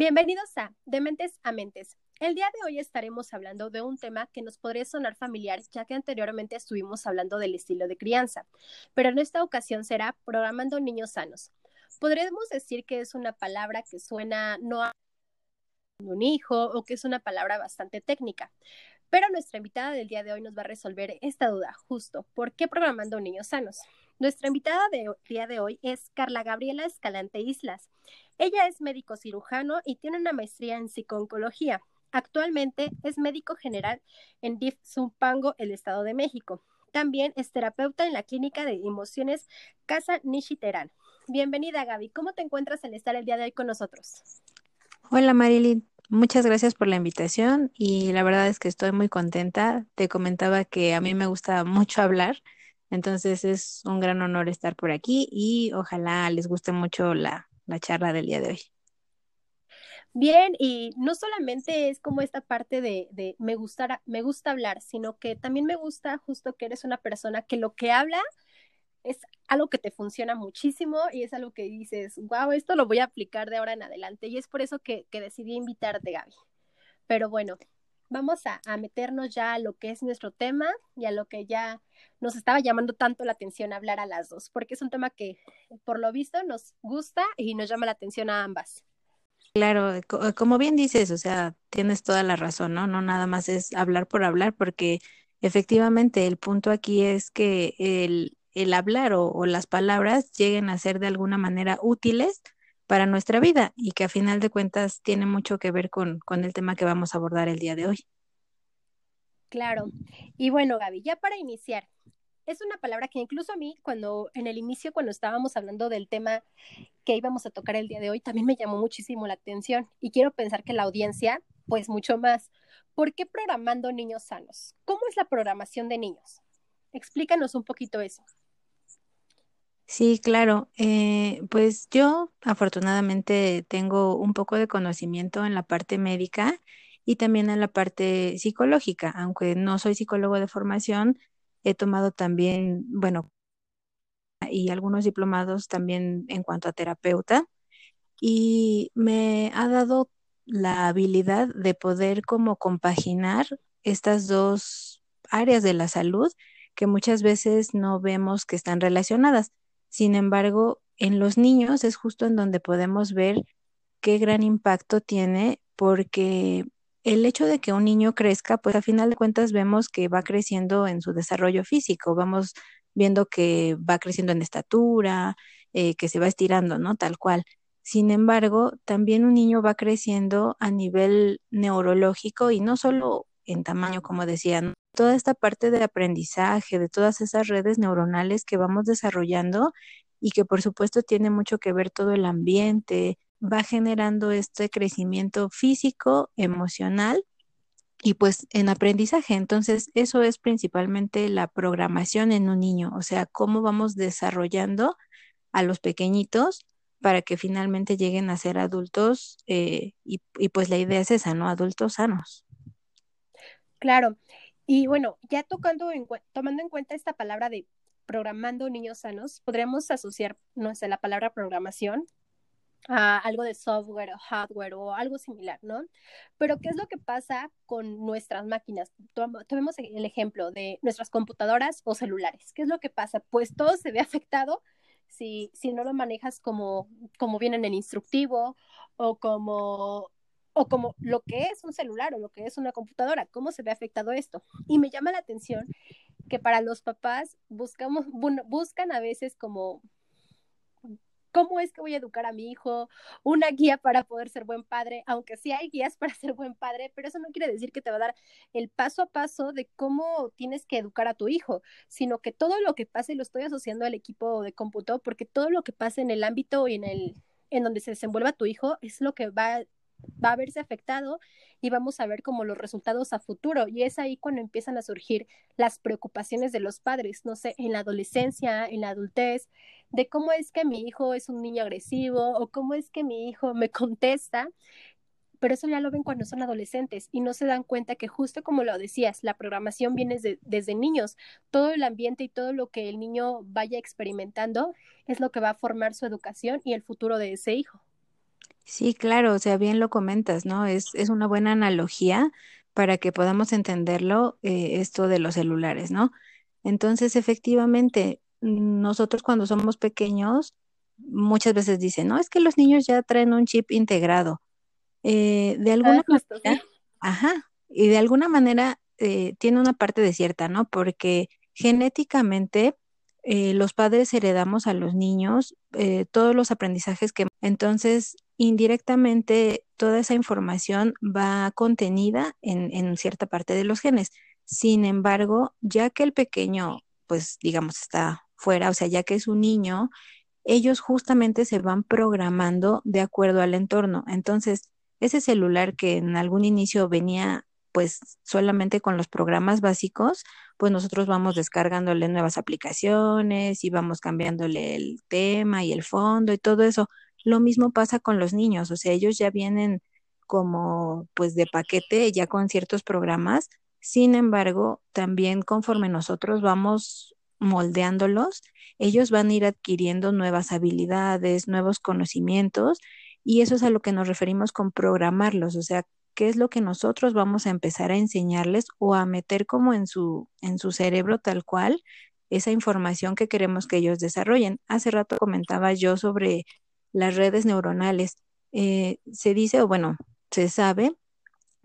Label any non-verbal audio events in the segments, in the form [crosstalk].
Bienvenidos a De Mentes a Mentes. El día de hoy estaremos hablando de un tema que nos podría sonar familiar, ya que anteriormente estuvimos hablando del estilo de crianza, pero en esta ocasión será programando niños sanos. Podríamos decir que es una palabra que suena no a un hijo o que es una palabra bastante técnica. Pero nuestra invitada del día de hoy nos va a resolver esta duda, justo, ¿por qué programando niños sanos? Nuestra invitada del día de hoy es Carla Gabriela Escalante Islas. Ella es médico cirujano y tiene una maestría en psicooncología. Actualmente es médico general en DIF Zumpango, el Estado de México. También es terapeuta en la clínica de emociones Casa Nishiterán. Bienvenida, Gaby. ¿Cómo te encuentras en estar el día de hoy con nosotros? Hola, Marilyn. Muchas gracias por la invitación y la verdad es que estoy muy contenta. Te comentaba que a mí me gusta mucho hablar, entonces es un gran honor estar por aquí y ojalá les guste mucho la, la charla del día de hoy. Bien, y no solamente es como esta parte de, de me, gustar, me gusta hablar, sino que también me gusta justo que eres una persona que lo que habla es algo que te funciona muchísimo y es algo que dices, wow, esto lo voy a aplicar de ahora en adelante. Y es por eso que, que decidí invitarte, Gaby. Pero bueno, vamos a, a, meternos ya a lo que es nuestro tema y a lo que ya nos estaba llamando tanto la atención hablar a las dos, porque es un tema que por lo visto nos gusta y nos llama la atención a ambas. Claro, como bien dices, o sea, tienes toda la razón, ¿no? No nada más es hablar por hablar, porque efectivamente el punto aquí es que el, el hablar o, las palabras lleguen a ser de alguna manera útiles para nuestra vida y que a final de cuentas tiene mucho que ver con, con el tema que vamos a abordar el día de hoy. Claro. Y bueno, Gaby, ya para iniciar, es una palabra que incluso a mí, cuando en el inicio, cuando estábamos hablando del tema que íbamos a tocar el día de hoy, también me llamó muchísimo la atención y quiero pensar que la audiencia, pues mucho más. ¿Por qué programando niños sanos? ¿Cómo es la programación de niños? Explícanos un poquito eso. Sí, claro. Eh, pues yo afortunadamente tengo un poco de conocimiento en la parte médica y también en la parte psicológica, aunque no soy psicólogo de formación, he tomado también, bueno, y algunos diplomados también en cuanto a terapeuta y me ha dado la habilidad de poder como compaginar estas dos áreas de la salud que muchas veces no vemos que están relacionadas. Sin embargo, en los niños es justo en donde podemos ver qué gran impacto tiene porque el hecho de que un niño crezca, pues a final de cuentas vemos que va creciendo en su desarrollo físico, vamos viendo que va creciendo en estatura, eh, que se va estirando, ¿no? Tal cual. Sin embargo, también un niño va creciendo a nivel neurológico y no solo en tamaño, como decían, toda esta parte de aprendizaje, de todas esas redes neuronales que vamos desarrollando y que por supuesto tiene mucho que ver todo el ambiente, va generando este crecimiento físico, emocional y pues en aprendizaje. Entonces, eso es principalmente la programación en un niño, o sea, cómo vamos desarrollando a los pequeñitos para que finalmente lleguen a ser adultos eh, y, y, pues la idea es esa, ¿no? Adultos sanos. Claro. Y bueno, ya tocando en, tomando en cuenta esta palabra de programando niños sanos, podríamos asociar, no la palabra programación a algo de software o hardware o algo similar, ¿no? Pero ¿qué es lo que pasa con nuestras máquinas? Tomemos el ejemplo de nuestras computadoras o celulares. ¿Qué es lo que pasa? Pues todo se ve afectado si, si no lo manejas como, como viene en el instructivo o como o como lo que es un celular o lo que es una computadora, cómo se ve afectado esto. Y me llama la atención que para los papás buscamos, buscan a veces como cómo es que voy a educar a mi hijo, una guía para poder ser buen padre, aunque sí hay guías [laughs] para ser buen padre, pero eso no quiere decir que te va a dar el paso a paso de cómo tienes que educar a tu hijo, sino que todo lo que pase lo estoy asociando al equipo de cómputo, porque todo lo que pase en el ámbito y en el en donde se desenvuelva tu hijo es lo que va va a verse afectado y vamos a ver como los resultados a futuro. Y es ahí cuando empiezan a surgir las preocupaciones de los padres, no sé, en la adolescencia, en la adultez, de cómo es que mi hijo es un niño agresivo o cómo es que mi hijo me contesta. Pero eso ya lo ven cuando son adolescentes y no se dan cuenta que justo como lo decías, la programación viene desde, desde niños. Todo el ambiente y todo lo que el niño vaya experimentando es lo que va a formar su educación y el futuro de ese hijo. Sí, claro, o sea, bien lo comentas, ¿no? Es, es una buena analogía para que podamos entenderlo, eh, esto de los celulares, ¿no? Entonces, efectivamente, nosotros cuando somos pequeños, muchas veces dicen, no, es que los niños ya traen un chip integrado. Eh, de Ah, alguna manera, ajá, y de alguna manera eh, tiene una parte de cierta, ¿no? Porque genéticamente eh, los padres heredamos a los niños eh, todos los aprendizajes que entonces indirectamente toda esa información va contenida en, en cierta parte de los genes. Sin embargo, ya que el pequeño, pues digamos, está fuera, o sea, ya que es un niño, ellos justamente se van programando de acuerdo al entorno. Entonces, ese celular que en algún inicio venía pues solamente con los programas básicos, pues nosotros vamos descargándole nuevas aplicaciones y vamos cambiándole el tema y el fondo y todo eso. Lo mismo pasa con los niños, o sea, ellos ya vienen como pues de paquete ya con ciertos programas. Sin embargo, también conforme nosotros vamos moldeándolos, ellos van a ir adquiriendo nuevas habilidades, nuevos conocimientos, y eso es a lo que nos referimos con programarlos, o sea, qué es lo que nosotros vamos a empezar a enseñarles o a meter como en su, en su cerebro tal cual esa información que queremos que ellos desarrollen. Hace rato comentaba yo sobre las redes neuronales. Eh, se dice, o bueno, se sabe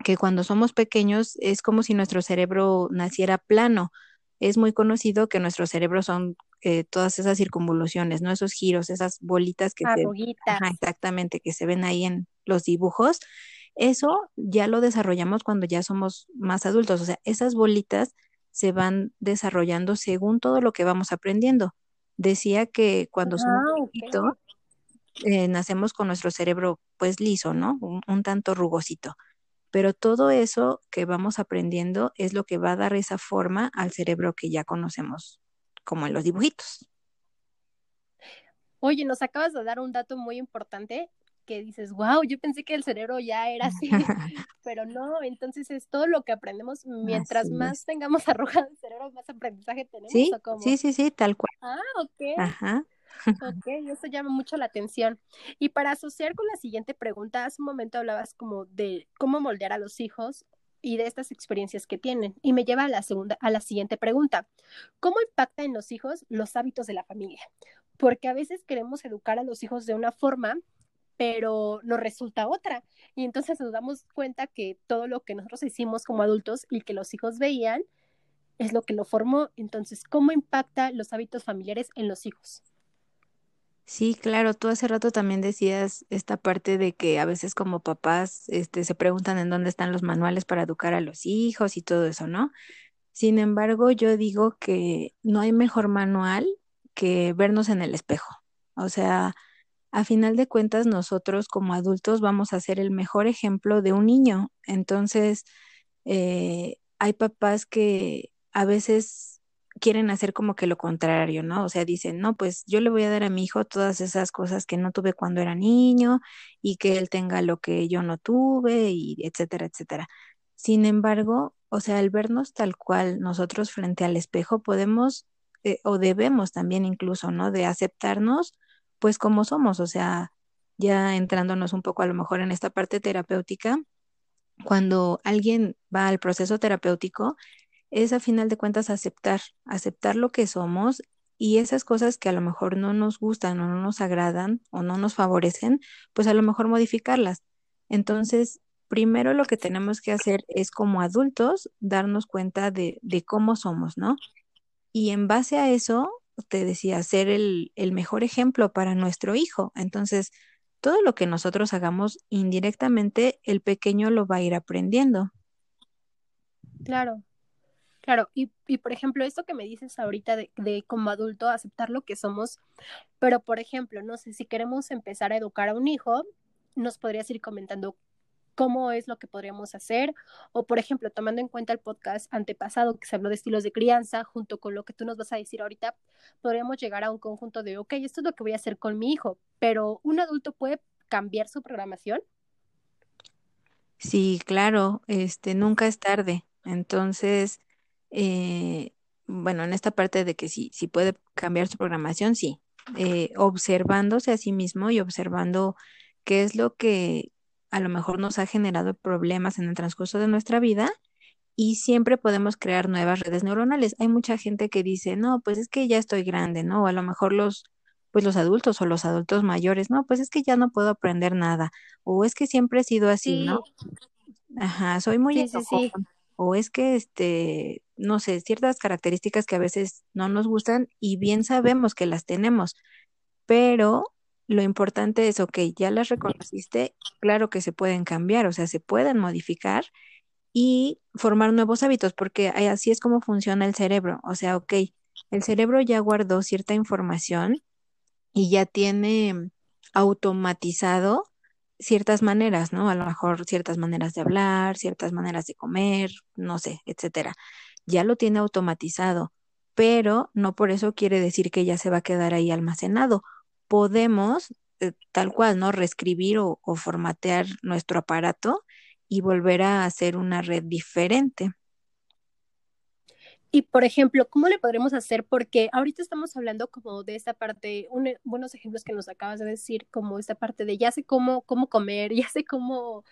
que cuando somos pequeños es como si nuestro cerebro naciera plano. Es muy conocido que nuestro cerebro son eh, todas esas circunvoluciones, ¿no? Esos giros, esas bolitas que se, ajá, exactamente, que se ven ahí en los dibujos. Eso ya lo desarrollamos cuando ya somos más adultos, o sea, esas bolitas se van desarrollando según todo lo que vamos aprendiendo. Decía que cuando somos Ah, chiquitos, eh, nacemos con nuestro cerebro pues liso, ¿no? Un, un tanto rugosito pero todo eso que vamos aprendiendo es lo que va a dar esa forma al cerebro que ya conocemos, como en los dibujitos. Oye, nos acabas de dar un dato muy importante que dices, wow, yo pensé que el cerebro ya era así, [laughs] pero no, entonces es todo lo que aprendemos, mientras más tengamos [laughs] arrugado el cerebro, más aprendizaje tenemos, Sí, ¿o cómo? sí, sí, sí, tal cual. Ah, ok. Ajá. Ok, eso llama mucho la atención. Y para asociar con la siguiente pregunta, hace un momento hablabas como de cómo moldear a los hijos y de estas experiencias que tienen. Y me lleva a la segunda, a la siguiente pregunta. ¿Cómo impacta en los hijos los hábitos de la familia? Porque a veces queremos educar a los hijos de una forma, pero nos resulta otra. Y entonces nos damos cuenta que todo lo que nosotros hicimos como adultos y que los hijos veían es lo que lo formó. Entonces, ¿cómo impacta los hábitos familiares en los hijos? Sí, claro, tú hace rato también decías esta parte de que a veces como papás, este, se preguntan en dónde están los manuales para educar a los hijos y todo eso, ¿no? Sin embargo, yo digo que no hay mejor manual que vernos en el espejo. O sea, a final de cuentas, nosotros como adultos vamos a ser el mejor ejemplo de un niño. Entonces, eh, hay papás que a veces quieren hacer como que lo contrario, ¿no? O sea, dicen, no, pues yo le voy a dar a mi hijo todas esas cosas que no tuve cuando era niño y que él tenga lo que yo no tuve y etcétera, etcétera. Sin embargo, o sea, al vernos tal cual nosotros frente al espejo podemos eh, o debemos también incluso, ¿no? De aceptarnos pues como somos, o sea, ya entrándonos un poco a lo mejor en esta parte terapéutica cuando alguien va al proceso terapéutico, es a final de cuentas aceptar, aceptar lo que somos y esas cosas que a lo mejor no nos gustan o no nos agradan o no nos favorecen, pues a lo mejor modificarlas. Entonces, primero lo que tenemos que hacer es como adultos darnos cuenta de, de cómo somos, ¿no? Y en base a eso, te decía, ser el, el mejor ejemplo para nuestro hijo. Entonces, todo lo que nosotros hagamos indirectamente, el pequeño lo va a ir aprendiendo. Claro, claro. Y, y por ejemplo, esto que me dices ahorita de, de como adulto aceptar lo que somos, pero por ejemplo, no sé, si queremos empezar a educar a un hijo, nos podrías ir comentando cómo es lo que podríamos hacer, o por ejemplo, tomando en cuenta el podcast antepasado que se habló de estilos de crianza, junto con lo que tú nos vas a decir ahorita, podríamos llegar a un conjunto de, ok, esto es lo que voy a hacer con mi hijo, pero un adulto puede cambiar su programación. Sí, claro, este, nunca es tarde. Entonces, eh, bueno, en esta parte de que sí, sí puede cambiar su programación, sí, eh, observándose a sí mismo y observando qué es lo que a lo mejor nos ha generado problemas en el transcurso de nuestra vida y siempre podemos crear nuevas redes neuronales. Hay mucha gente que dice, no, pues es que ya estoy grande, ¿no? O a lo mejor los, pues los adultos o los adultos mayores, no, pues es que ya no puedo aprender nada, o es que siempre he sido así, ¿no? Ajá, soy muy sí, o es que, este, no sé, ciertas características que a veces no nos gustan y bien sabemos que las tenemos, pero lo importante es, ok, ya las reconociste, claro que se pueden cambiar, o sea, se pueden modificar y formar nuevos hábitos, porque así es como funciona el cerebro. O sea, ok, el cerebro ya guardó cierta información y ya tiene automatizado ciertas maneras, ¿no? A lo mejor ciertas maneras de hablar, ciertas maneras de comer, no sé, etcétera. Ya lo tiene automatizado, pero no por eso quiere decir que ya se va a quedar ahí almacenado. Podemos, eh, tal cual, ¿no? Reescribir o formatear nuestro aparato y volver a hacer una red diferente. Y por ejemplo, ¿cómo le podremos hacer? Porque ahorita estamos hablando como de esta parte, buenos ejemplos que nos acabas de decir, como esta parte de ya sé cómo, cómo comer, [laughs] ya sé cómo,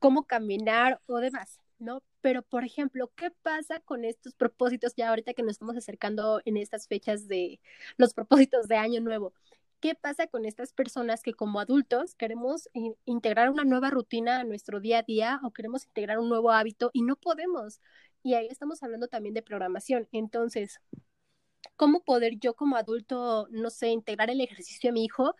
cómo caminar o demás, ¿no? Pero, por ejemplo, ¿qué pasa con estos propósitos ya ahorita que nos estamos acercando en estas fechas de los propósitos de Año Nuevo? ¿Qué pasa con estas personas que como adultos queremos integrar una nueva rutina a nuestro día a día o queremos integrar un nuevo hábito y no podemos? Y ahí estamos hablando también de programación. Entonces, ¿cómo poder yo como adulto, no sé, integrar el ejercicio a mi hijo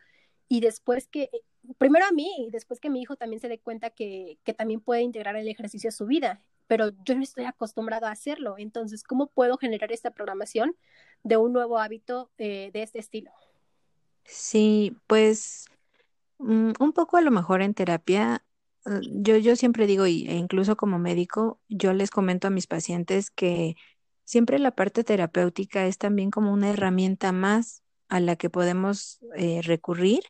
y después que, primero a mí y después que mi hijo también se dé cuenta que, que también puede integrar el ejercicio a su vida? Pero yo no estoy acostumbrado a hacerlo. Entonces, ¿cómo puedo generar esta programación de un nuevo hábito eh, de este estilo? Sí, pues mm, un poco a lo mejor en terapia, yo, yo siempre digo, y, e incluso como médico, yo les comento a mis pacientes que siempre la parte terapéutica es también como una herramienta más a la que podemos eh, recurrir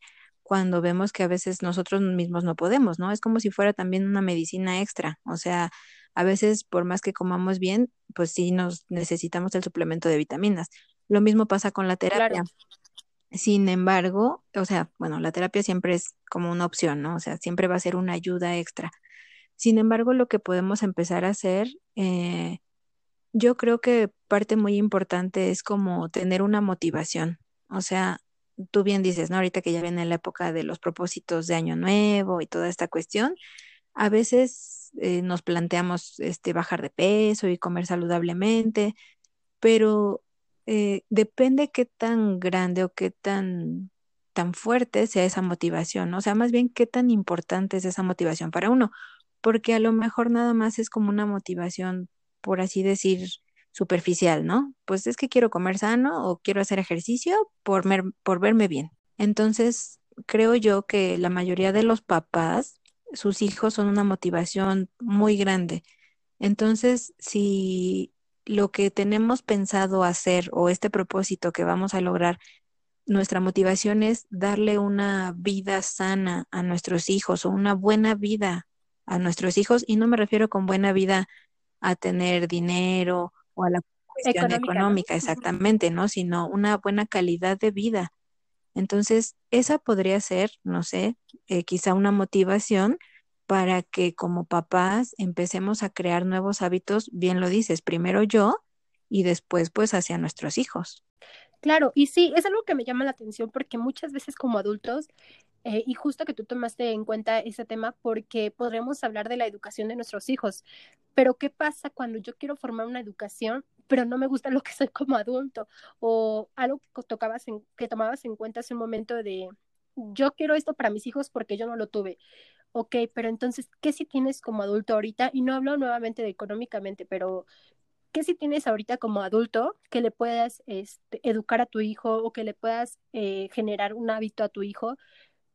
cuando vemos que a veces nosotros mismos no podemos, ¿no? Es como si fuera también una medicina extra, o sea, a veces por más que comamos bien, pues sí nos necesitamos el suplemento de vitaminas. Lo mismo pasa con la terapia. Sin embargo, o sea, bueno, la terapia siempre es como una opción, ¿no? O sea, siempre va a ser una ayuda extra. Sin embargo, lo que podemos empezar a hacer, eh, yo creo que parte muy importante es como tener una motivación. O sea, tú bien dices, ¿no? Ahorita que ya viene la época de los propósitos de Año Nuevo y toda esta cuestión, a veces eh, nos planteamos este, bajar de peso y comer saludablemente, pero eh, depende qué tan grande o qué tan, tan fuerte sea esa motivación. O sea, más bien qué tan importante es esa motivación para uno, porque a lo mejor nada más es como una motivación, por así decir, superficial, ¿no? Pues es que quiero comer sano o quiero hacer ejercicio por, por verme bien. Entonces, creo yo que la mayoría de los papás, sus hijos son una motivación muy grande. Entonces, si lo que tenemos pensado hacer o este propósito que vamos a lograr, nuestra motivación es darle una vida sana a nuestros hijos o una buena vida a nuestros hijos y no me refiero con buena vida a tener dinero o a la cuestión económica, exactamente, ¿no? Sino una buena calidad de vida. Entonces, esa podría ser, no sé, eh, quizá una motivación para que como papás empecemos a crear nuevos hábitos, bien lo dices, primero yo y después pues hacia nuestros hijos. Claro, y sí, es algo que me llama la atención porque muchas veces como adultos, eh, y justo que tú tomaste en cuenta ese tema porque podremos hablar de la educación de nuestros hijos, pero ¿qué pasa cuando yo quiero formar una educación, pero no me gusta [laughs] lo que soy como adulto? O algo que, tocabas en, que tomabas en cuenta hace un momento de, yo quiero esto para mis hijos porque yo no lo tuve ok, pero entonces, ¿qué si tienes como adulto ahorita? Y no hablo nuevamente de económicamente, pero ¿qué si tienes ahorita como adulto que le puedas este, educar a tu hijo o que le puedas eh, generar un hábito a tu hijo?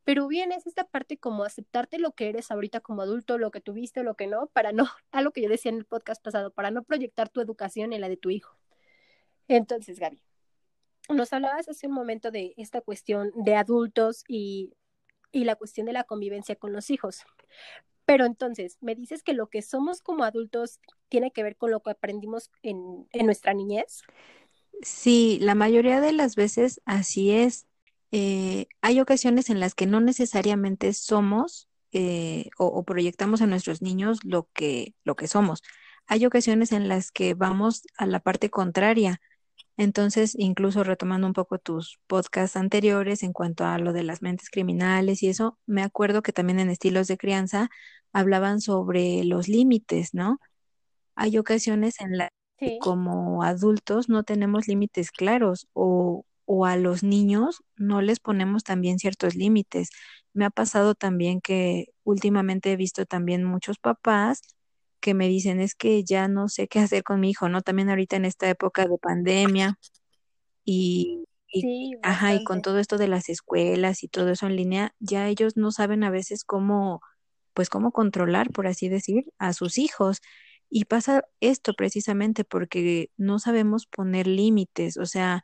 Pero bien, es esta parte como aceptarte lo que eres ahorita como adulto, lo que tuviste, lo que no, para no, [laughs] algo que yo decía en el podcast pasado, para no proyectar tu educación en la de tu hijo. Entonces, Gaby, nos hablabas hace un momento de esta cuestión de adultos y y la cuestión de la convivencia con los hijos. Pero entonces, me dices que lo que somos como adultos tiene que ver con lo que aprendimos en, nuestra niñez. Sí, la mayoría de las veces así es. eh, hay ocasiones en las que no necesariamente somos eh, o, proyectamos a nuestros niños lo que, lo que somos. Hay ocasiones en las que vamos a la parte contraria. Entonces, incluso retomando un poco tus podcasts anteriores en cuanto a lo de las mentes criminales y eso, me acuerdo que también en estilos de crianza hablaban sobre los límites, ¿no? Hay ocasiones en las que como adultos no tenemos límites claros o, o a los niños no les ponemos también ciertos límites. Me ha pasado también que últimamente he visto también muchos papás que me dicen es que ya no sé qué hacer con mi hijo, ¿no? También ahorita en esta época de pandemia y, y, sí, ajá, y con todo esto de las escuelas y todo eso en línea, ya ellos no saben a veces cómo, pues cómo controlar, por así decir, a sus hijos. Y pasa esto precisamente porque no sabemos poner límites, o sea,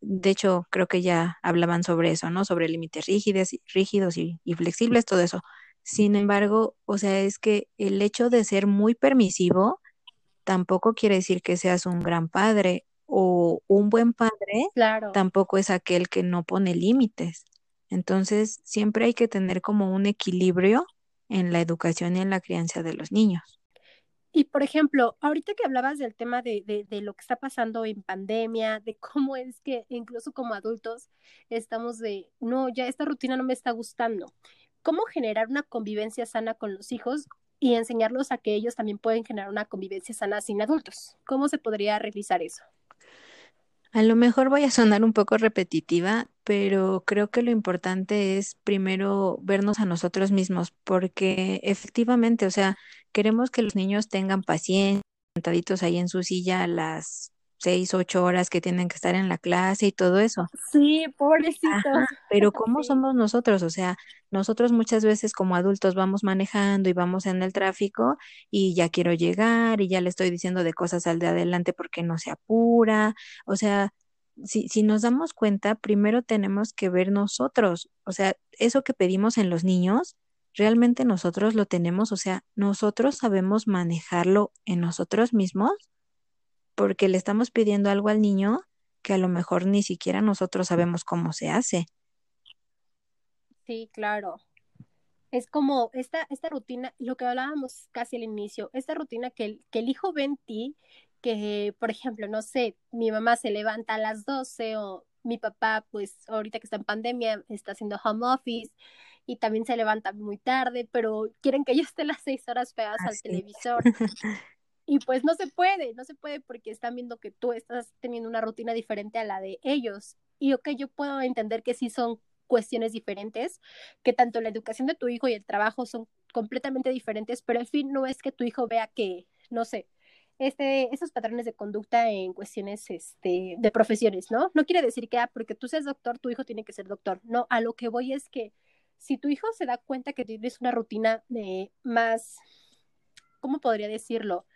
de hecho, creo que ya hablaban sobre eso, ¿no? Sobre límites rígidos, rígidos y, y flexibles, todo eso. Sin embargo, o sea, es que el hecho de ser muy permisivo tampoco quiere decir que seas un gran padre o un buen padre Claro. tampoco es aquel que no pone límites. Entonces, siempre hay que tener como un equilibrio en la educación y en la crianza de los niños. Y por ejemplo, ahorita que hablabas del tema de, de, de, lo que está pasando en pandemia, de cómo es que incluso como adultos estamos de, no, ya esta rutina no me está gustando. ¿Cómo generar una convivencia sana con los hijos y enseñarlos a que ellos también pueden generar una convivencia sana sin adultos? ¿Cómo se podría realizar eso? A lo mejor voy a sonar un poco repetitiva, pero creo que lo importante es primero vernos a nosotros mismos, porque efectivamente, o sea, queremos que los niños tengan paciencia, sentaditos ahí en su silla las seis, ocho horas que tienen que estar en la clase y todo eso. Sí, Ajá, pobrecitos. pero [laughs] ¿cómo Sí, somos nosotros? O sea, nosotros muchas veces como adultos vamos manejando y vamos en el tráfico y ya quiero llegar y ya le estoy diciendo de cosas al de adelante porque no se apura. O sea, si, si nos damos cuenta, primero tenemos que ver nosotros. O sea, eso que pedimos en los niños, realmente nosotros lo tenemos. O sea, nosotros sabemos manejarlo en nosotros mismos porque le estamos pidiendo algo al niño que a lo mejor ni siquiera nosotros sabemos cómo se hace. sí, claro. Es como esta, esta rutina, lo que hablábamos casi al inicio, esta rutina que el, que el hijo ve en ti, que por ejemplo, no sé, mi mamá se levanta a las 12 o mi papá, pues ahorita que está en pandemia, está haciendo home office y también se levanta muy tarde, pero quieren que yo esté las seis horas pegadas al televisor. [laughs] Y pues no se puede, no se puede porque están viendo que tú estás teniendo una rutina diferente a la de ellos. Y ok, yo puedo entender que sí son cuestiones diferentes, que tanto la educación de tu hijo y el trabajo son completamente diferentes, pero al fin no es que tu hijo vea que, no sé, este, esos patrones de conducta en cuestiones este, de profesiones, ¿no? No quiere decir que, ah, porque tú seas doctor, tu hijo tiene que ser doctor. No, a lo que voy es que si tu hijo se da cuenta que tienes una rutina de más, ¿cómo podría decirlo?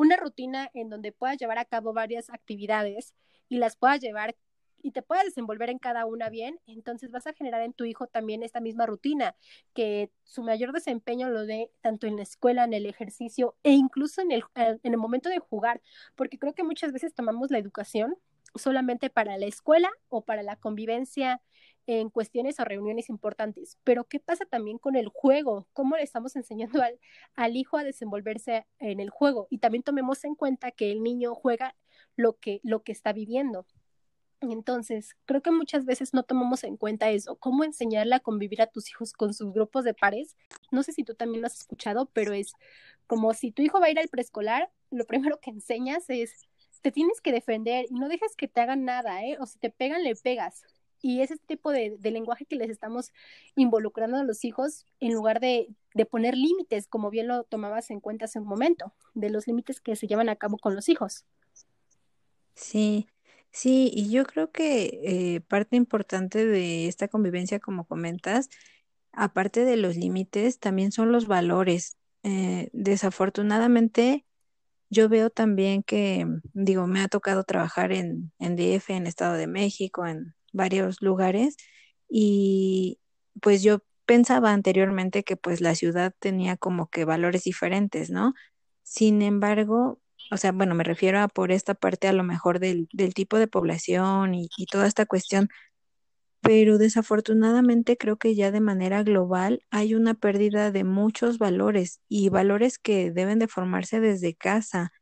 Una rutina en donde puedas llevar a cabo varias actividades y las puedas llevar y te puedas desenvolver en cada una bien, entonces vas a generar en tu hijo también esta misma rutina, que su mayor desempeño lo dé tanto en la escuela, en el ejercicio e incluso en el, en el momento de jugar, porque creo que muchas veces tomamos la educación solamente para la escuela o para la convivencia en cuestiones o reuniones importantes. Pero ¿qué pasa también con el juego? ¿Cómo le estamos enseñando al, al hijo a desenvolverse en el juego? Y también tomemos en cuenta que el niño juega lo que, lo que está viviendo. Entonces, creo que muchas veces no tomamos en cuenta eso, cómo enseñarle a convivir a tus hijos con sus grupos de pares. No sé si tú también lo has escuchado, pero es como si tu hijo va a ir al preescolar, lo primero que enseñas es, te tienes que defender y no dejes que te hagan nada, ¿eh? O si te pegan, le pegas. Y ese tipo de, lenguaje que les estamos involucrando a los hijos en lugar de, de poner límites, como bien lo tomabas en cuenta hace un momento, de los límites que se llevan a cabo con los hijos. Sí, sí, y yo creo que eh, parte importante de esta convivencia, como comentas, aparte de los límites, también son los valores. Eh, desafortunadamente, yo veo también que, digo, me ha tocado trabajar en, en DF, en Estado de México, en varios lugares, y pues yo pensaba anteriormente que pues la ciudad tenía como que valores diferentes, ¿no? Sin embargo, o sea, bueno, me refiero a por esta parte a lo mejor del, del tipo de población y, y toda esta cuestión pero desafortunadamente creo que ya de manera global hay una pérdida de muchos valores y valores que deben de formarse desde casa.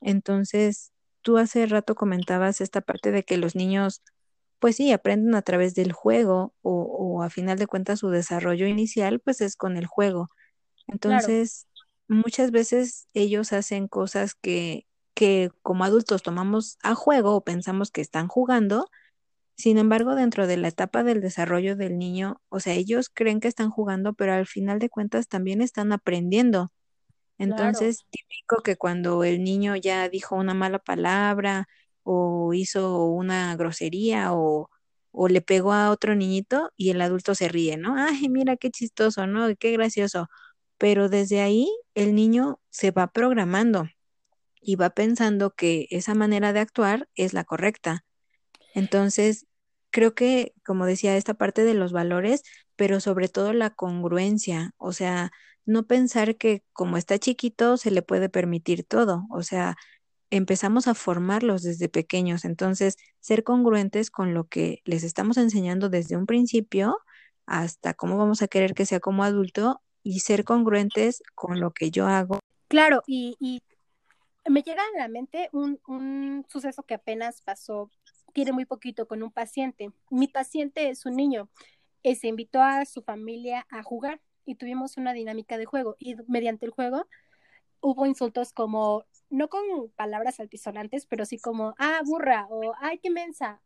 Entonces, tú hace rato comentabas esta parte de que los niños, pues sí, aprenden a través del juego o, o a final de cuentas su desarrollo inicial, pues es con el juego. Claro, Entonces, muchas veces ellos hacen cosas que, que como adultos tomamos a juego o pensamos que están jugando sin embargo, dentro de la etapa del desarrollo del niño, o sea, ellos creen que están jugando, pero al final de cuentas también están aprendiendo. claro, Entonces, típico que cuando el niño ya dijo una mala palabra o hizo una grosería o, o le pegó a otro niñito y el adulto se ríe, ¿no? Ay, mira qué chistoso, ¿no? Qué gracioso. Pero desde ahí el niño se va programando y va pensando que esa manera de actuar es la correcta. Entonces, creo que, como decía, esta parte de los valores, pero sobre todo la congruencia, o sea, no pensar que como está chiquito se le puede permitir todo, o sea, empezamos a formarlos desde pequeños, entonces, ser congruentes con lo que les estamos enseñando desde un principio hasta cómo vamos a querer que sea como adulto y ser congruentes con lo que yo hago. claro, y, y me llega a la mente un, un suceso que apenas pasó, tiene muy poquito con un paciente. Mi paciente es un niño, eh, se invitó a su familia a jugar y tuvimos una dinámica de juego y mediante el juego hubo insultos como, no con palabras altisonantes, pero sí como, ah, burra o ay, qué mensa.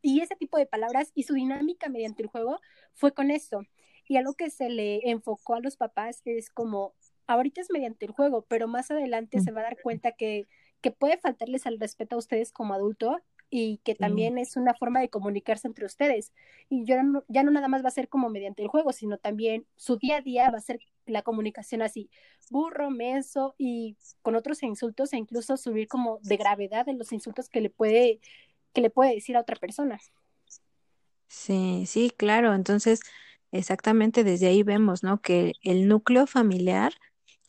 Y ese tipo de palabras y su dinámica mediante el juego fue con esto. Y algo que se le enfocó a los papás es como, ahorita es mediante el juego, pero más adelante se va a dar cuenta que, que puede faltarles al respeto a ustedes como adulto y que Sí, también es una forma de comunicarse entre ustedes. Y ya no, ya no nada más va a ser como mediante el juego, sino también su día a día va a ser la comunicación así, burro, menso y con otros insultos e incluso subir como de gravedad en los insultos que le puede, que le puede decir a otra persona. sí, sí, claro. Entonces, exactamente desde ahí vemos, ¿no? Que el núcleo familiar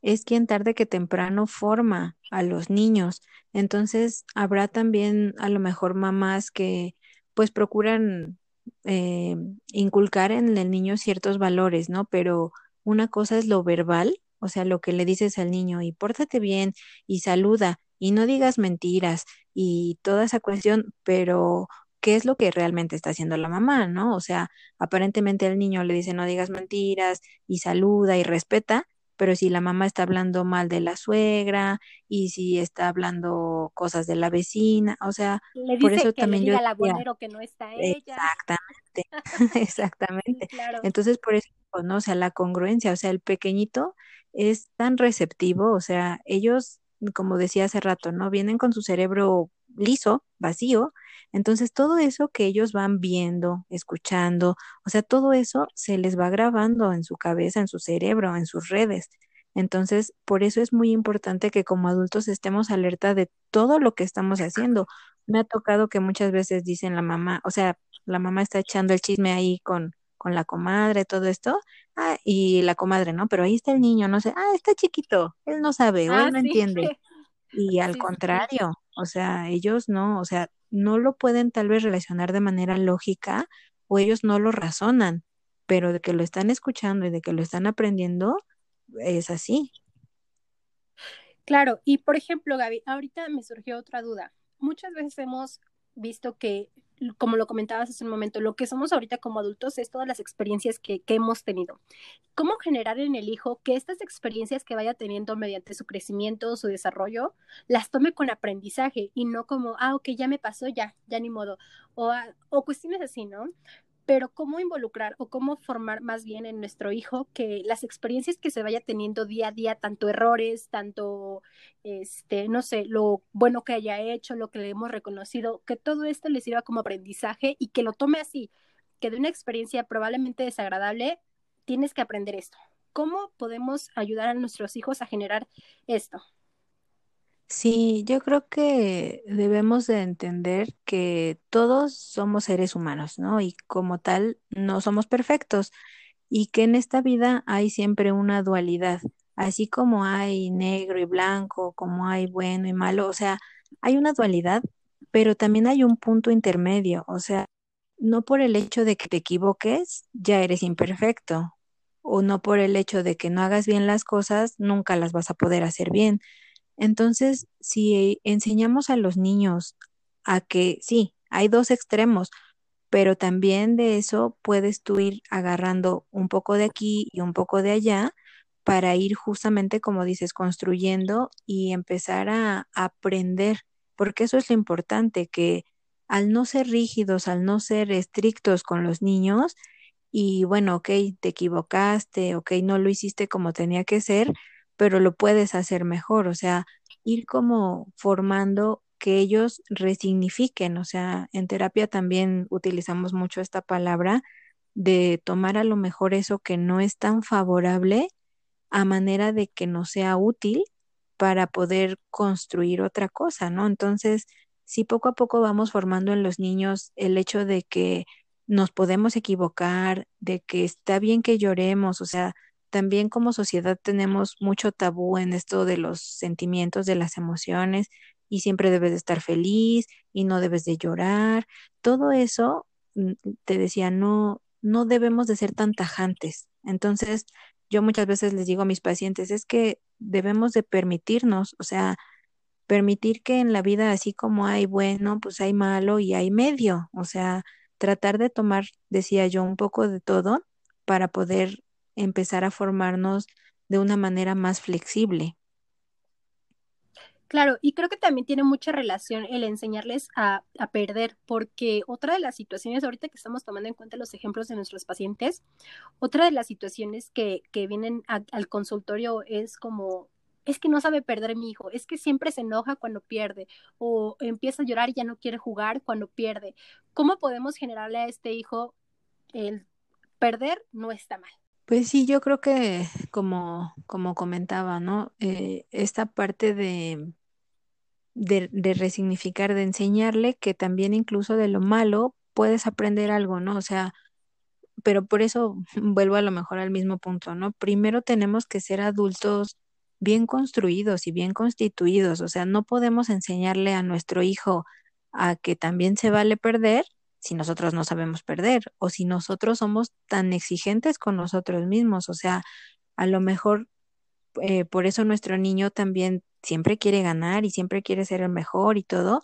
es quien tarde que temprano forma a los niños. Entonces, habrá también a lo mejor mamás que pues procuran eh, inculcar en el niño ciertos valores, ¿no? Pero una cosa es lo verbal, o sea, lo que le dices al niño y pórtate bien y saluda y no digas mentiras y toda esa cuestión, pero ¿qué es lo que realmente está haciendo la mamá, ¿no? O sea, aparentemente el niño le dice no digas mentiras y saluda y respeta pero si la mamá está hablando mal de la suegra y si está hablando cosas de la vecina, o sea, Le por eso que le también yo diga al decía, abonero que no está ella. exactamente, [laughs] [laughs] Sí, exactamente. claro. Entonces, por eso, ¿no? O sea, la congruencia, o sea, el pequeñito es tan receptivo, o sea, ellos, como decía hace rato, ¿no? Vienen con su cerebro liso, vacío, entonces todo eso que ellos van viendo, escuchando, o sea, todo eso se les va grabando en su cabeza, en su cerebro, en sus redes. Entonces, por eso es muy importante que como adultos estemos alerta de todo lo que estamos haciendo. Me ha tocado que muchas veces dicen la mamá, o sea, la mamá está echando el chisme ahí con, con la comadre, todo esto, ah, y la comadre, ¿no? Pero ahí está el niño, no sé, ah, está chiquito, él no sabe o él Ah, no sí. entiende. Y [laughs] al sí. contrario, o sea, ellos no, o sea, no lo pueden tal vez relacionar de manera lógica o ellos no lo razonan, pero de que lo están escuchando y de que lo están aprendiendo, es así. Claro, y por ejemplo, Gaby, ahorita me surgió otra duda. Muchas veces hemos visto que, como lo comentabas hace un momento, lo que somos ahorita como adultos es todas las experiencias que, que hemos tenido. ¿Cómo generar en el hijo que estas experiencias que vaya teniendo mediante su crecimiento, su desarrollo, las tome con aprendizaje y no como, ah, ok, ya me pasó, ya, ya ni modo, o, ah, o cuestiones así, ¿no? Pero cómo involucrar o cómo formar más bien en nuestro hijo que las experiencias que se vaya teniendo día a día, tanto errores, tanto, este, no sé, lo bueno que haya hecho, lo que le hemos reconocido, que todo esto le sirva como aprendizaje y que lo tome así, que de una experiencia probablemente desagradable, tienes que aprender esto. ¿Cómo podemos ayudar a nuestros hijos a generar esto? Sí, yo creo que debemos de entender que todos somos seres humanos, ¿no? Y como tal, no somos perfectos y que en esta vida hay siempre una dualidad, así como hay negro y blanco, como hay bueno y malo, o sea, hay una dualidad, pero también hay un punto intermedio, o sea, no por el hecho de que te equivoques, ya eres imperfecto, o no por el hecho de que no hagas bien las cosas, nunca las vas a poder hacer bien. Entonces, si enseñamos a los niños a que sí, hay dos extremos, pero también de eso puedes tú ir agarrando un poco de aquí y un poco de allá para ir justamente, como dices, construyendo y empezar a aprender, porque eso es lo importante, que al no ser rígidos, al no ser estrictos con los niños, y bueno, ok, te equivocaste, ok, no lo hiciste como tenía que ser, pero lo puedes hacer mejor, o sea, ir como formando que ellos resignifiquen, o sea, en terapia también utilizamos mucho esta palabra de tomar a lo mejor eso que no es tan favorable a manera de que no sea útil para poder construir otra cosa, ¿no? Entonces, si poco a poco vamos formando en los niños el hecho de que nos podemos equivocar, de que está bien que lloremos, o sea, también como sociedad tenemos mucho tabú en esto de los sentimientos, de las emociones, y siempre debes de estar feliz y no debes de llorar. Todo eso, mm, te decía, no, no debemos de ser tan tajantes. Entonces, yo muchas veces les digo a mis pacientes, es que debemos de permitirnos, o sea, permitir que en la vida, así como hay bueno, pues hay malo y hay medio, o sea, tratar de tomar, decía yo, un poco de todo para poder empezar a formarnos de una manera más flexible. Claro, y creo que también tiene mucha relación el enseñarles a, a, perder, porque otra de las situaciones, ahorita que estamos tomando en cuenta los ejemplos de nuestros pacientes, otra de las situaciones que, que vienen al consultorio es como, es que no sabe perder mi hijo, es que siempre se enoja cuando pierde, o empieza a llorar y ya no quiere jugar cuando pierde. ¿Cómo podemos generarle a este hijo el perder no está mal? Pues sí, yo creo que como, como comentaba, ¿no? Eh, esta parte de, de, de resignificar, de enseñarle que también incluso de lo malo puedes aprender algo, ¿no? O sea, pero por eso [laughs] vuelvo a lo mejor al mismo punto, ¿no? Primero tenemos que ser adultos bien construidos y bien constituidos, o sea, no podemos enseñarle a nuestro hijo a que también se vale perder si nosotros no sabemos perder o si nosotros somos tan exigentes con nosotros mismos. O sea, a lo mejor eh, por eso nuestro niño también siempre quiere ganar y siempre quiere ser el mejor y todo,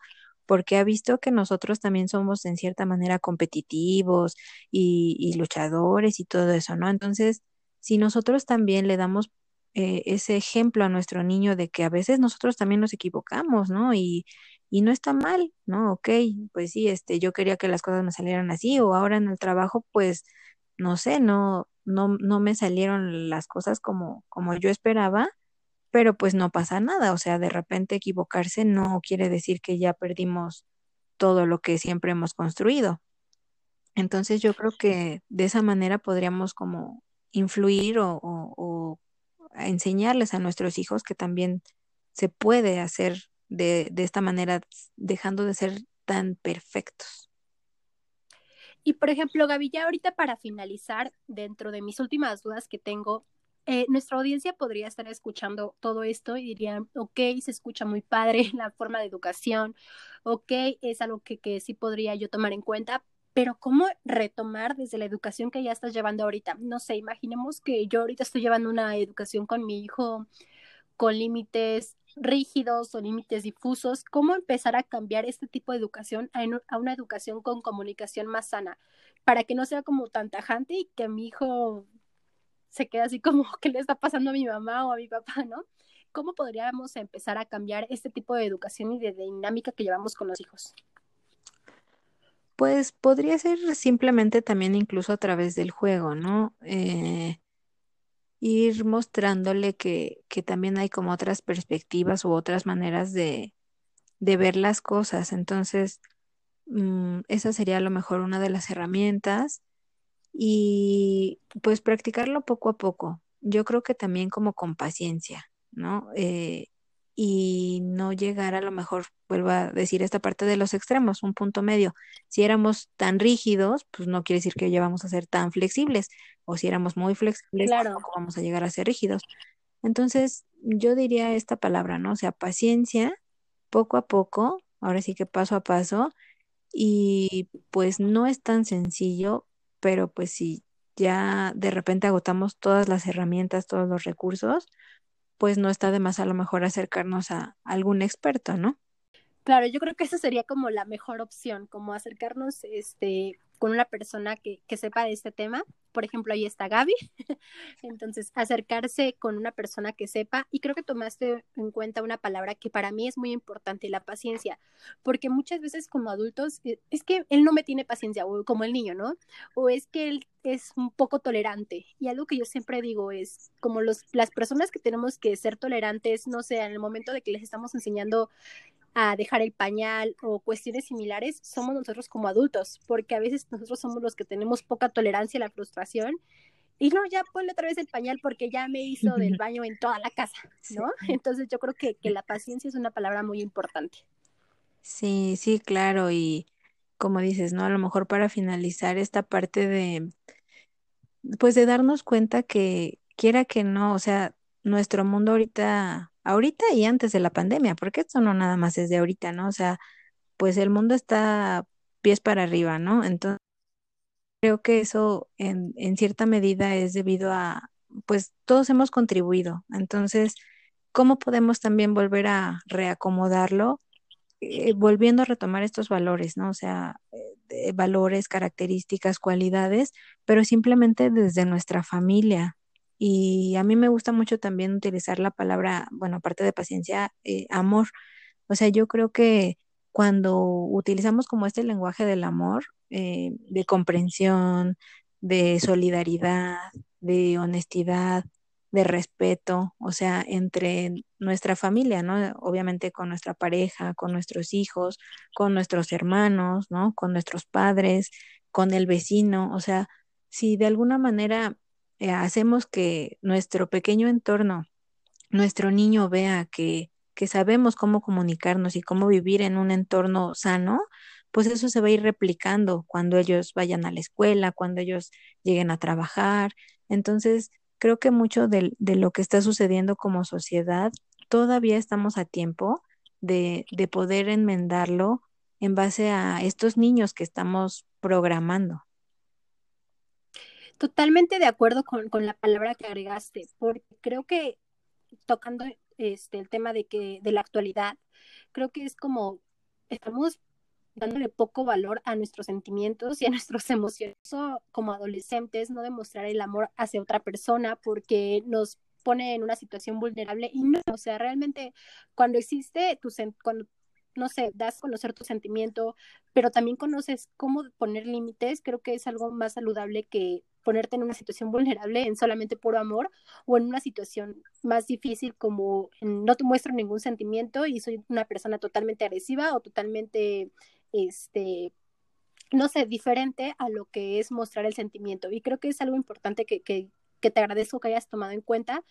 porque ha visto que nosotros también somos en cierta manera competitivos y, y luchadores y todo eso, ¿no? Entonces, si nosotros también le damos eh, ese ejemplo a nuestro niño de que a veces nosotros también nos equivocamos, ¿no? Y, y no está mal, ¿no? Ok, pues sí, este, yo quería que las cosas me salieran así, o ahora en el trabajo, pues, no sé, no, no, no me salieron las cosas como, como yo esperaba, pero pues no pasa nada, o sea, de repente equivocarse no quiere decir que ya perdimos todo lo que siempre hemos construido. Entonces yo creo que de esa manera podríamos como influir o, o, o enseñarles a nuestros hijos que también se puede hacer de, de esta manera, dejando de ser tan perfectos. Y por ejemplo, Gaby, ya ahorita para finalizar, dentro de mis últimas dudas que tengo, eh, nuestra audiencia podría estar escuchando todo esto y dirían, ok, se escucha muy padre [laughs] la forma de educación, ok, es algo que, que sí podría yo tomar en cuenta, pero ¿cómo retomar desde la educación que ya estás llevando ahorita? No sé, imaginemos que yo ahorita estoy llevando una educación con mi hijo con límites rígidos o límites difusos, ¿cómo empezar a cambiar este tipo de educación a, una educación con comunicación más sana? Para que no sea como tan tajante y que mi hijo se quede así como, [laughs] ¿qué le está pasando a mi mamá o a mi papá, no? ¿Cómo podríamos empezar a cambiar este tipo de educación y de dinámica que llevamos con los hijos? Pues podría ser simplemente también incluso a través del juego, ¿no? Eh, ir mostrándole que, que también hay como otras perspectivas u otras maneras de, de ver las cosas. Entonces, mm, esa sería a lo mejor una de las herramientas y pues practicarlo poco a poco. Yo creo que también como con paciencia, ¿no? Eh, y no llegar a lo mejor, vuelvo a decir esta parte de los extremos, un punto medio. Si éramos tan rígidos, pues no quiere decir que ya vamos a ser tan flexibles, o si éramos muy flexibles, claro. tampoco vamos a llegar a ser rígidos. Entonces, yo diría esta palabra, ¿no? O sea, paciencia, poco a poco, ahora sí que paso a paso, y pues no es tan sencillo, pero pues si ya de repente agotamos todas las herramientas, todos los recursos, pues no está de más a lo mejor acercarnos a algún experto, ¿no? Claro, yo creo que esa sería como la mejor opción, como acercarnos este, con una persona que, que sepa de este tema. Por ejemplo, ahí está Gaby. [laughs] Entonces, acercarse con una persona que sepa. Y creo que tomaste en cuenta una palabra que para mí es muy importante, la paciencia. Porque muchas veces como adultos, eh, es que él no me tiene paciencia, o como el niño, ¿no? O es que él es un poco tolerante. Y algo que yo siempre digo es, como los, las personas que tenemos que ser tolerantes, no sé, en el momento de que les estamos enseñando a dejar el pañal o cuestiones similares, somos nosotros como adultos, porque a veces nosotros somos los que tenemos poca tolerancia a la frustración y no, ya ponle otra vez el pañal porque ya me hizo del [laughs] baño en toda la casa, ¿no? Entonces yo creo que, que la paciencia es una palabra muy importante. Sí, sí, claro, y como dices, ¿no? A lo mejor para finalizar esta parte de, pues de darnos cuenta que quiera que no, o sea, nuestro mundo ahorita, ahorita y antes de la pandemia, porque esto no nada más es de ahorita, ¿no? O sea, pues el mundo está pies para arriba, ¿no? Entonces, creo que eso en, en cierta medida es debido a, pues todos hemos contribuido. Entonces, ¿cómo podemos también volver a reacomodarlo? Eh, volviendo a retomar estos valores, ¿no? O sea, eh, valores, características, cualidades, pero simplemente desde nuestra familia, y a mí me gusta mucho también utilizar la palabra, bueno, aparte de paciencia, eh, amor. O sea, yo creo que cuando utilizamos como este lenguaje del amor, eh, de comprensión, de solidaridad, de honestidad, de respeto, o sea, entre nuestra familia, ¿no? Obviamente con nuestra pareja, con nuestros hijos, con nuestros hermanos, ¿no? Con nuestros padres, con el vecino, o sea, si de alguna manera eh, hacemos que nuestro pequeño entorno, nuestro niño vea que, que sabemos cómo comunicarnos y cómo vivir en un entorno sano, pues eso se va a ir replicando cuando ellos vayan a la escuela, cuando ellos lleguen a trabajar. Entonces, creo que mucho de, de lo que está sucediendo como sociedad, todavía estamos a tiempo de, de poder enmendarlo en base a estos niños que estamos programando. Totalmente de acuerdo con, con, la palabra que agregaste, porque creo que tocando este el tema de que de la actualidad, creo que es como estamos dándole poco valor a nuestros sentimientos y a nuestras [laughs] emociones. Como adolescentes, no demostrar el amor hacia otra persona porque nos pone en una situación vulnerable y no, o sea, realmente cuando existe tu cuando no sé, das a conocer tu sentimiento, pero también conoces cómo poner límites, creo que es algo más saludable que ponerte en una situación vulnerable en solamente puro amor o en una situación más difícil como no te muestro ningún sentimiento y soy una persona totalmente agresiva o totalmente, este, no sé, diferente a lo que es mostrar el sentimiento. Y creo que es algo importante que, que, que te agradezco que hayas tomado en cuenta,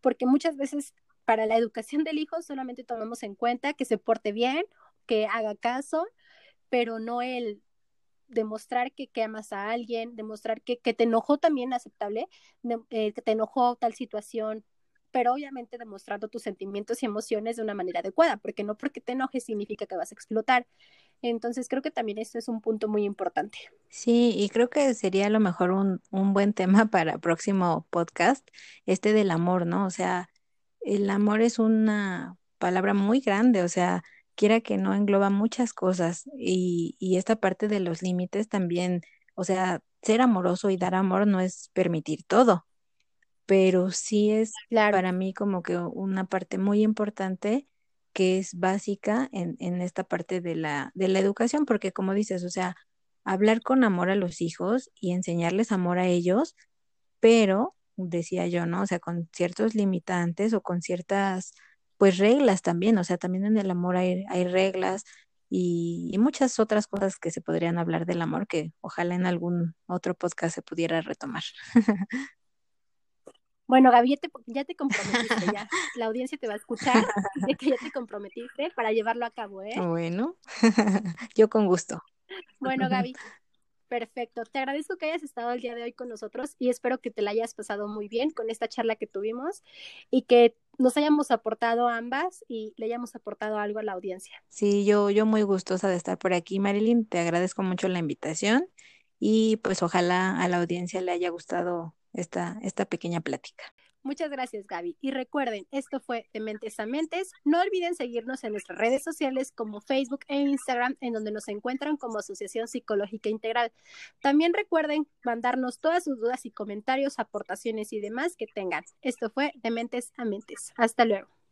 porque muchas veces para la educación del hijo solamente tomamos en cuenta que se porte bien, que haga caso, pero no el demostrar que, que amas a alguien, demostrar que, que te enojó también aceptable, eh, que te enojó tal situación, pero obviamente demostrando tus sentimientos y emociones de una manera adecuada, porque no porque te enojes significa que vas a explotar. Entonces creo que también esto es un punto muy importante. Sí, y creo que sería a lo mejor un, un buen tema para próximo podcast, este del amor, ¿no? O sea, el amor es una palabra muy grande, o sea, quiera que no engloba muchas cosas y, y esta parte de los límites también, o sea, ser amoroso y dar amor no es permitir todo, pero sí es claro. para mí como que una parte muy importante que es básica en, en esta parte de la, de la educación, porque como dices, o sea, hablar con amor a los hijos y enseñarles amor a ellos, pero, decía yo, ¿no? O sea, con ciertos limitantes o con ciertas pues reglas también, o sea, también en el amor hay, hay reglas y, y, muchas otras cosas que se podrían hablar del amor que ojalá en algún otro podcast se pudiera retomar. [laughs] Bueno, Gaby, ya te, ya te comprometiste, ya. [laughs] La audiencia te va a escuchar de que ya te comprometiste para llevarlo a cabo, ¿eh? Bueno, [laughs] yo con gusto. Bueno, Gaby, perfecto. Te agradezco que hayas estado el día de hoy con nosotros y espero que te la hayas pasado muy bien con esta charla que tuvimos y que nos hayamos aportado ambas y le hayamos aportado algo a la audiencia. Sí, yo, yo muy gustosa de estar por aquí, Marilyn. Te agradezco mucho la invitación y pues ojalá a la audiencia le haya gustado esta, esta pequeña plática. Muchas gracias, Gaby. Y recuerden, esto fue De Mentes a Mentes. No olviden seguirnos en nuestras redes sociales como Facebook e Instagram, en donde nos encuentran como Asociación Psicológica Integral. También recuerden mandarnos todas sus dudas y comentarios, aportaciones y demás que tengan. Esto fue De Mentes a Mentes. Hasta luego.